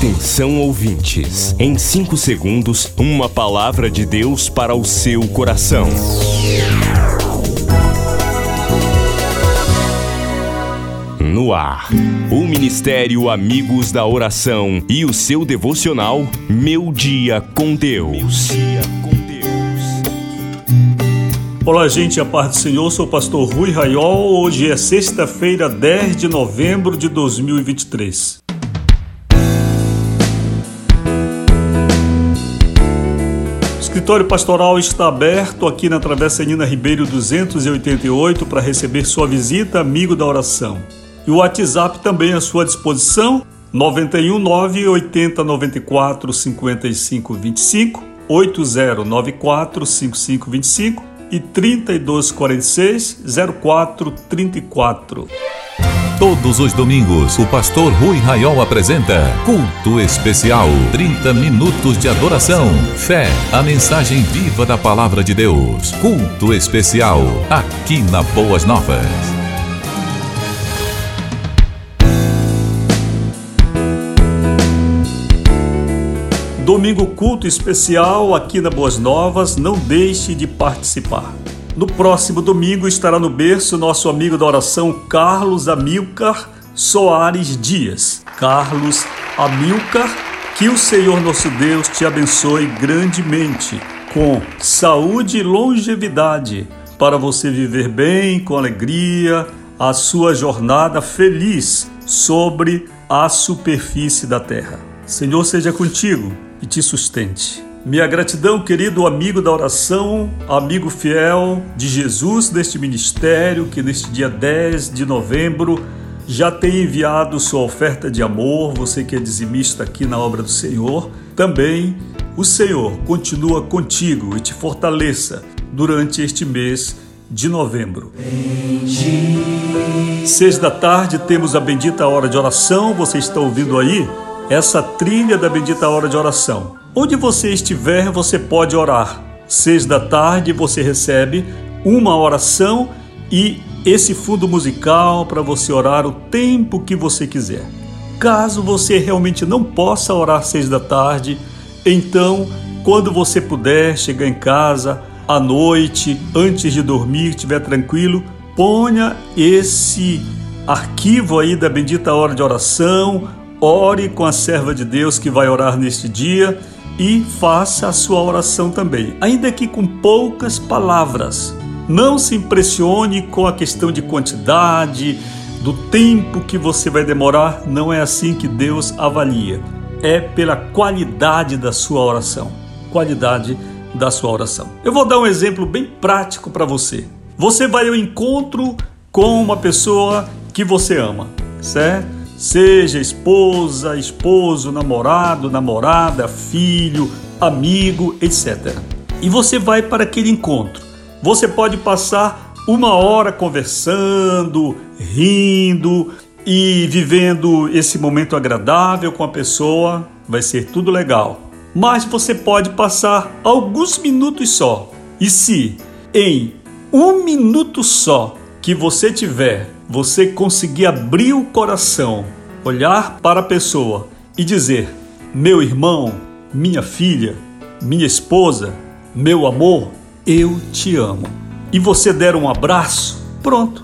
Atenção ouvintes, em 5 segundos, uma palavra de Deus para o seu coração. No ar, o Ministério Amigos da Oração e o seu devocional Meu Dia com Deus. Olá, gente, a paz do Senhor, sou o pastor Rui Raiol. Hoje é sexta-feira, 10 de novembro de 2023. Escritório pastoral está aberto aqui na Travessa Nina Ribeiro 288 para receber sua visita, amigo da oração. E o WhatsApp também à sua disposição, 919 80 94 55 25, 8094 5525 e 3246 0434. Todos os domingos, o pastor Rui Raiol apresenta Culto Especial. 30 minutos de adoração, fé, a mensagem viva da palavra de Deus. Culto Especial, aqui na Boas Novas. Domingo culto especial aqui na Boas Novas, não deixe de participar. No próximo domingo estará no berço nosso amigo da oração Carlos Amilcar Soares Dias. Carlos Amilcar, que o Senhor nosso Deus te abençoe grandemente, com saúde e longevidade, para você viver bem, com alegria, a sua jornada feliz sobre a superfície da terra. Senhor seja contigo e te sustente. Minha gratidão, querido amigo da oração, amigo fiel de Jesus neste ministério, que neste dia 10 de novembro já tem enviado sua oferta de amor, você que é dizimista aqui na obra do Senhor. Também o Senhor continua contigo e te fortaleça durante este mês de novembro. Seis da tarde temos a bendita hora de oração, você está ouvindo aí? Essa trilha da bendita hora de oração. Onde você estiver, você pode orar. Seis da tarde você recebe uma oração e esse fundo musical para você orar o tempo que você quiser. Caso você realmente não possa orar seis da tarde, então, quando você puder chegar em casa à noite, antes de dormir, estiver tranquilo, ponha esse arquivo aí da bendita hora de oração, ore com a serva de Deus que vai orar neste dia e faça a sua oração também, ainda que com poucas palavras. Não se impressione com a questão de quantidade, do tempo que você vai demorar, não é assim que Deus avalia. É pela qualidade da sua oração. Qualidade da sua oração. Eu vou dar um exemplo bem prático para você. Você vai ao encontro com uma pessoa que você ama, certo? Seja esposa, esposo, namorado, namorada, filho, amigo, etc. E você vai para aquele encontro. Você pode passar uma hora conversando, rindo e vivendo esse momento agradável com a pessoa, vai ser tudo legal. Mas você pode passar alguns minutos só. E se em um minuto só que você tiver você conseguir abrir o coração, olhar para a pessoa e dizer: meu irmão, minha filha, minha esposa, meu amor, eu te amo. E você der um abraço, pronto.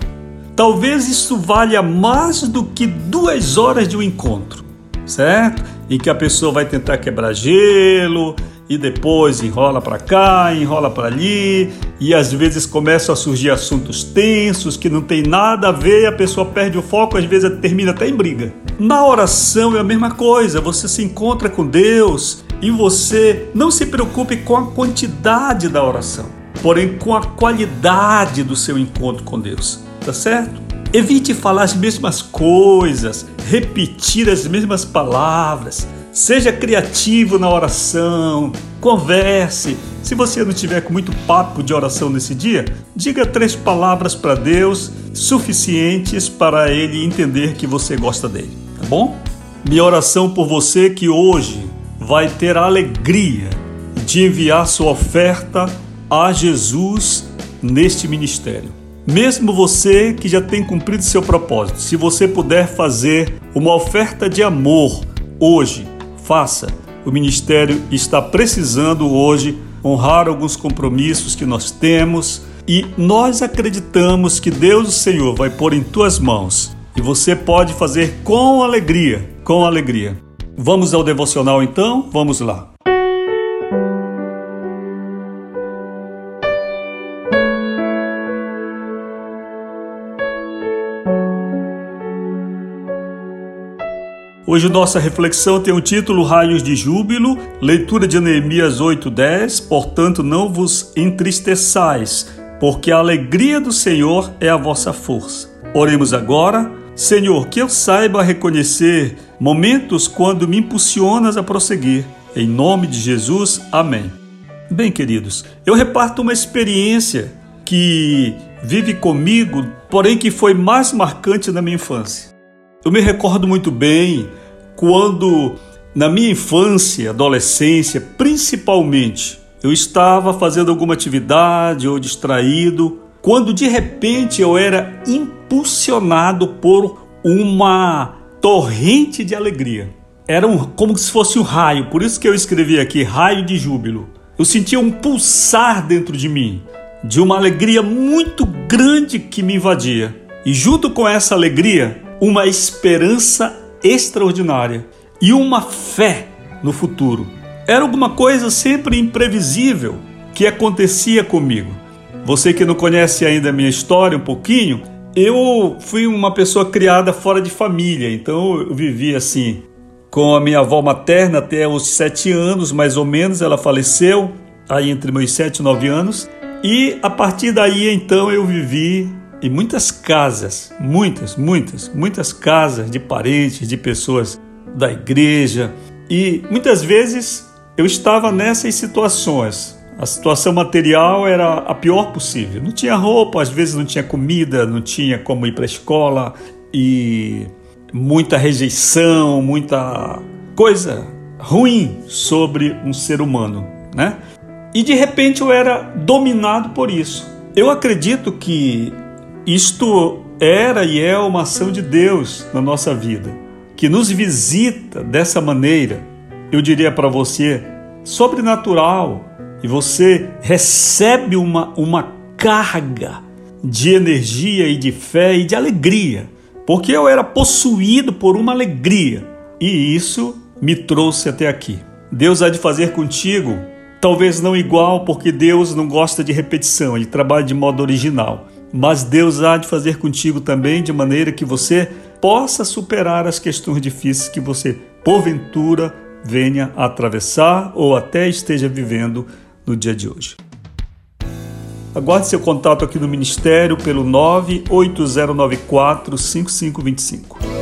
Talvez isso valha mais do que duas horas de um encontro, certo? Em que a pessoa vai tentar quebrar gelo, e depois enrola para cá, enrola para ali, e às vezes começam a surgir assuntos tensos que não tem nada a ver, a pessoa perde o foco, às vezes termina até em briga. Na oração é a mesma coisa, você se encontra com Deus e você não se preocupe com a quantidade da oração, porém com a qualidade do seu encontro com Deus, tá certo? Evite falar as mesmas coisas, repetir as mesmas palavras. Seja criativo na oração, converse. Se você não tiver com muito papo de oração nesse dia, diga três palavras para Deus suficientes para ele entender que você gosta dele, tá bom? Minha oração por você que hoje vai ter a alegria de enviar sua oferta a Jesus neste ministério. Mesmo você que já tem cumprido seu propósito, se você puder fazer uma oferta de amor hoje, faça. O ministério está precisando hoje honrar alguns compromissos que nós temos e nós acreditamos que Deus, o Senhor, vai pôr em tuas mãos e você pode fazer com alegria, com alegria. Vamos ao devocional então? Vamos lá. Hoje nossa reflexão tem o título Raios de Júbilo, leitura de Neemias 8:10, portanto não vos entristeçais, porque a alegria do Senhor é a vossa força. Oremos agora, Senhor, que eu saiba reconhecer momentos quando me impulsionas a prosseguir. Em nome de Jesus, amém. Bem, queridos, eu reparto uma experiência que vive comigo, porém que foi mais marcante na minha infância. Eu me recordo muito bem quando, na minha infância, adolescência, principalmente, eu estava fazendo alguma atividade ou distraído, quando de repente eu era impulsionado por uma torrente de alegria. Era um, como se fosse um raio, por isso que eu escrevi aqui raio de júbilo. Eu sentia um pulsar dentro de mim, de uma alegria muito grande que me invadia. E junto com essa alegria, uma esperança extraordinária e uma fé no futuro. Era alguma coisa sempre imprevisível que acontecia comigo. Você que não conhece ainda a minha história um pouquinho, eu fui uma pessoa criada fora de família, então eu vivi assim com a minha avó materna até os sete anos, mais ou menos, ela faleceu aí entre meus sete e nove anos, e a partir daí então eu vivi e muitas casas, muitas, muitas, muitas casas de parentes, de pessoas da igreja. E muitas vezes eu estava nessas situações. A situação material era a pior possível. Não tinha roupa, às vezes não tinha comida, não tinha como ir para a escola e muita rejeição, muita coisa ruim sobre um ser humano, né? E de repente eu era dominado por isso. Eu acredito que isto era e é uma ação de Deus na nossa vida, que nos visita dessa maneira, eu diria para você, sobrenatural, e você recebe uma, uma carga de energia e de fé e de alegria, porque eu era possuído por uma alegria e isso me trouxe até aqui. Deus há de fazer contigo, talvez não igual, porque Deus não gosta de repetição, ele trabalha de modo original mas Deus há de fazer contigo também de maneira que você possa superar as questões difíceis que você, porventura, venha atravessar ou até esteja vivendo no dia de hoje. Aguarde seu contato aqui no Ministério pelo 98094 5525.